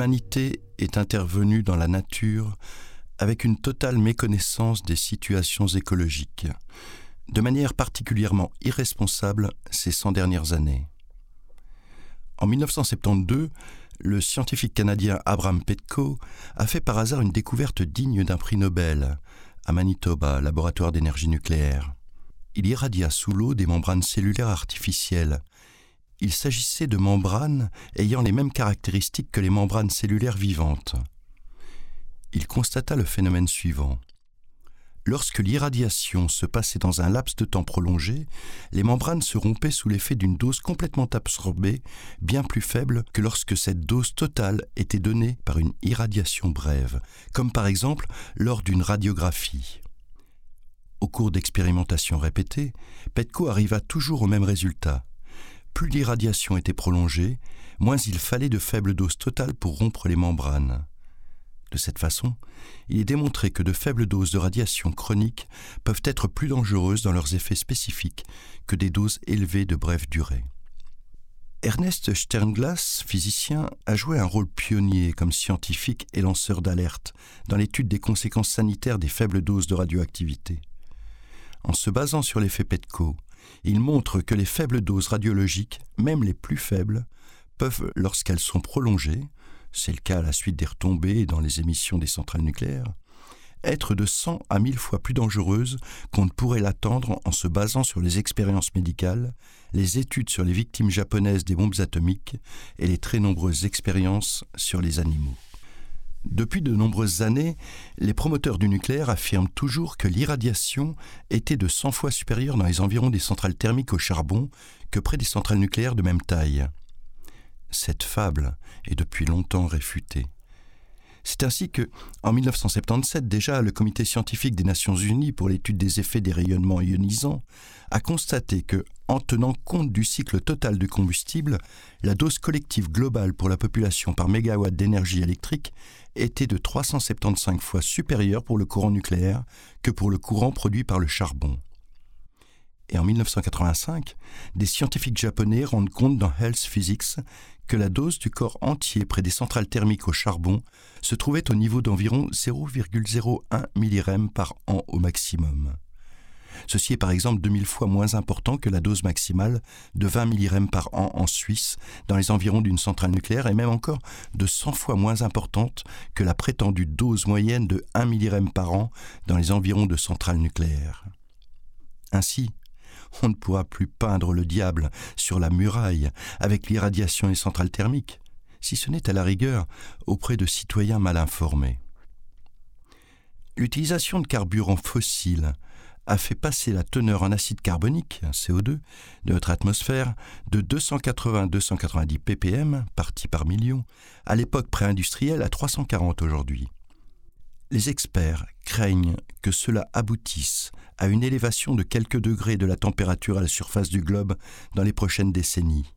l'humanité est intervenue dans la nature avec une totale méconnaissance des situations écologiques, de manière particulièrement irresponsable ces 100 dernières années. En 1972, le scientifique canadien Abraham Petko a fait par hasard une découverte digne d'un prix Nobel à Manitoba, laboratoire d'énergie nucléaire. Il irradia sous l'eau des membranes cellulaires artificielles. Il s'agissait de membranes ayant les mêmes caractéristiques que les membranes cellulaires vivantes. Il constata le phénomène suivant. Lorsque l'irradiation se passait dans un laps de temps prolongé, les membranes se rompaient sous l'effet d'une dose complètement absorbée, bien plus faible que lorsque cette dose totale était donnée par une irradiation brève, comme par exemple lors d'une radiographie. Au cours d'expérimentations répétées, Petko arriva toujours au même résultat. Plus l'irradiation était prolongée, moins il fallait de faibles doses totales pour rompre les membranes. De cette façon, il est démontré que de faibles doses de radiation chronique peuvent être plus dangereuses dans leurs effets spécifiques que des doses élevées de brève durée. Ernest Sternglass, physicien, a joué un rôle pionnier comme scientifique et lanceur d'alerte dans l'étude des conséquences sanitaires des faibles doses de radioactivité. En se basant sur l'effet Petco, il montre que les faibles doses radiologiques, même les plus faibles, peuvent, lorsqu'elles sont prolongées, c'est le cas à la suite des retombées dans les émissions des centrales nucléaires, être de 100 à 1000 fois plus dangereuse qu'on ne pourrait l'attendre en se basant sur les expériences médicales, les études sur les victimes japonaises des bombes atomiques et les très nombreuses expériences sur les animaux. Depuis de nombreuses années, les promoteurs du nucléaire affirment toujours que l'irradiation était de 100 fois supérieure dans les environs des centrales thermiques au charbon que près des centrales nucléaires de même taille. Cette fable est depuis longtemps réfutée. C'est ainsi que, en 1977 déjà, le Comité scientifique des Nations Unies pour l'étude des effets des rayonnements ionisants a constaté que, en tenant compte du cycle total du combustible, la dose collective globale pour la population par mégawatt d'énergie électrique était de 375 fois supérieure pour le courant nucléaire que pour le courant produit par le charbon. Et en 1985, des scientifiques japonais rendent compte dans Health Physics la dose du corps entier près des centrales thermiques au charbon se trouvait au niveau d'environ 0,01 millirem par an au maximum. Ceci est par exemple 2000 fois moins important que la dose maximale de 20 millirem par an en Suisse dans les environs d'une centrale nucléaire et même encore de 100 fois moins importante que la prétendue dose moyenne de 1 millirem par an dans les environs de centrales nucléaires. Ainsi, on ne pourra plus peindre le diable sur la muraille avec l'irradiation des centrales thermiques, si ce n'est à la rigueur auprès de citoyens mal informés. L'utilisation de carburants fossiles a fait passer la teneur en acide carbonique, CO2, de notre atmosphère de 280-290 ppm, partie par million, à l'époque pré-industrielle à 340 aujourd'hui. Les experts craignent que cela aboutisse à une élévation de quelques degrés de la température à la surface du globe dans les prochaines décennies.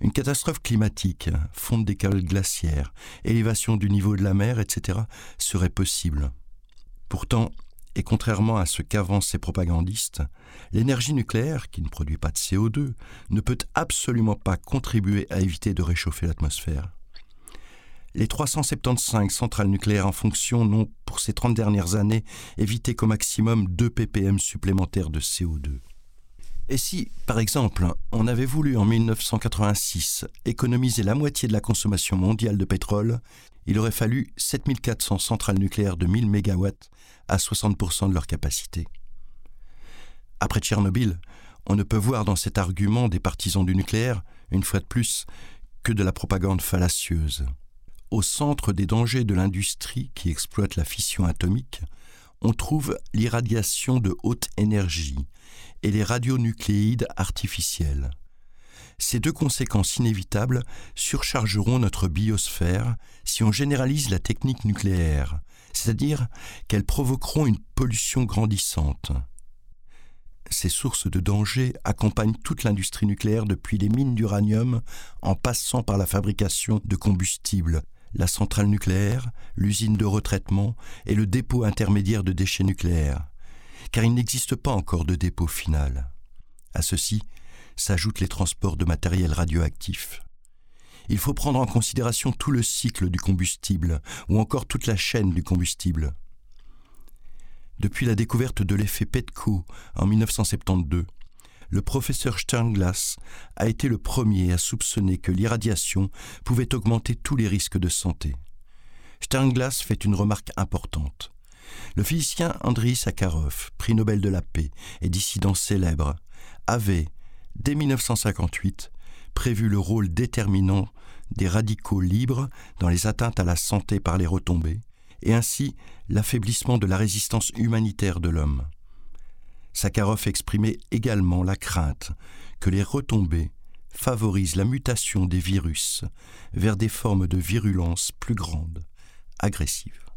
Une catastrophe climatique, fonte des calottes glaciaires, élévation du niveau de la mer, etc., serait possible. Pourtant, et contrairement à ce qu'avancent ces propagandistes, l'énergie nucléaire, qui ne produit pas de CO2, ne peut absolument pas contribuer à éviter de réchauffer l'atmosphère. Les 375 centrales nucléaires en fonction n'ont, pour ces 30 dernières années, évité qu'au maximum 2 ppm supplémentaires de CO2. Et si, par exemple, on avait voulu en 1986 économiser la moitié de la consommation mondiale de pétrole, il aurait fallu 7400 centrales nucléaires de 1000 MW à 60% de leur capacité. Après Tchernobyl, on ne peut voir dans cet argument des partisans du nucléaire, une fois de plus, que de la propagande fallacieuse au centre des dangers de l'industrie qui exploite la fission atomique, on trouve l'irradiation de haute énergie et les radionucléides artificiels. Ces deux conséquences inévitables surchargeront notre biosphère si on généralise la technique nucléaire, c'est-à-dire qu'elles provoqueront une pollution grandissante. Ces sources de danger accompagnent toute l'industrie nucléaire depuis les mines d'uranium en passant par la fabrication de combustibles la centrale nucléaire, l'usine de retraitement et le dépôt intermédiaire de déchets nucléaires, car il n'existe pas encore de dépôt final. À ceci s'ajoutent les transports de matériel radioactif. Il faut prendre en considération tout le cycle du combustible ou encore toute la chaîne du combustible. Depuis la découverte de l'effet Petco en 1972, le professeur Sternglass a été le premier à soupçonner que l'irradiation pouvait augmenter tous les risques de santé. Sternglass fait une remarque importante. Le physicien Andrei Sakharov, prix Nobel de la paix et dissident célèbre, avait, dès 1958, prévu le rôle déterminant des radicaux libres dans les atteintes à la santé par les retombées, et ainsi l'affaiblissement de la résistance humanitaire de l'homme. Sakharov exprimait également la crainte que les retombées favorisent la mutation des virus vers des formes de virulence plus grandes, agressives.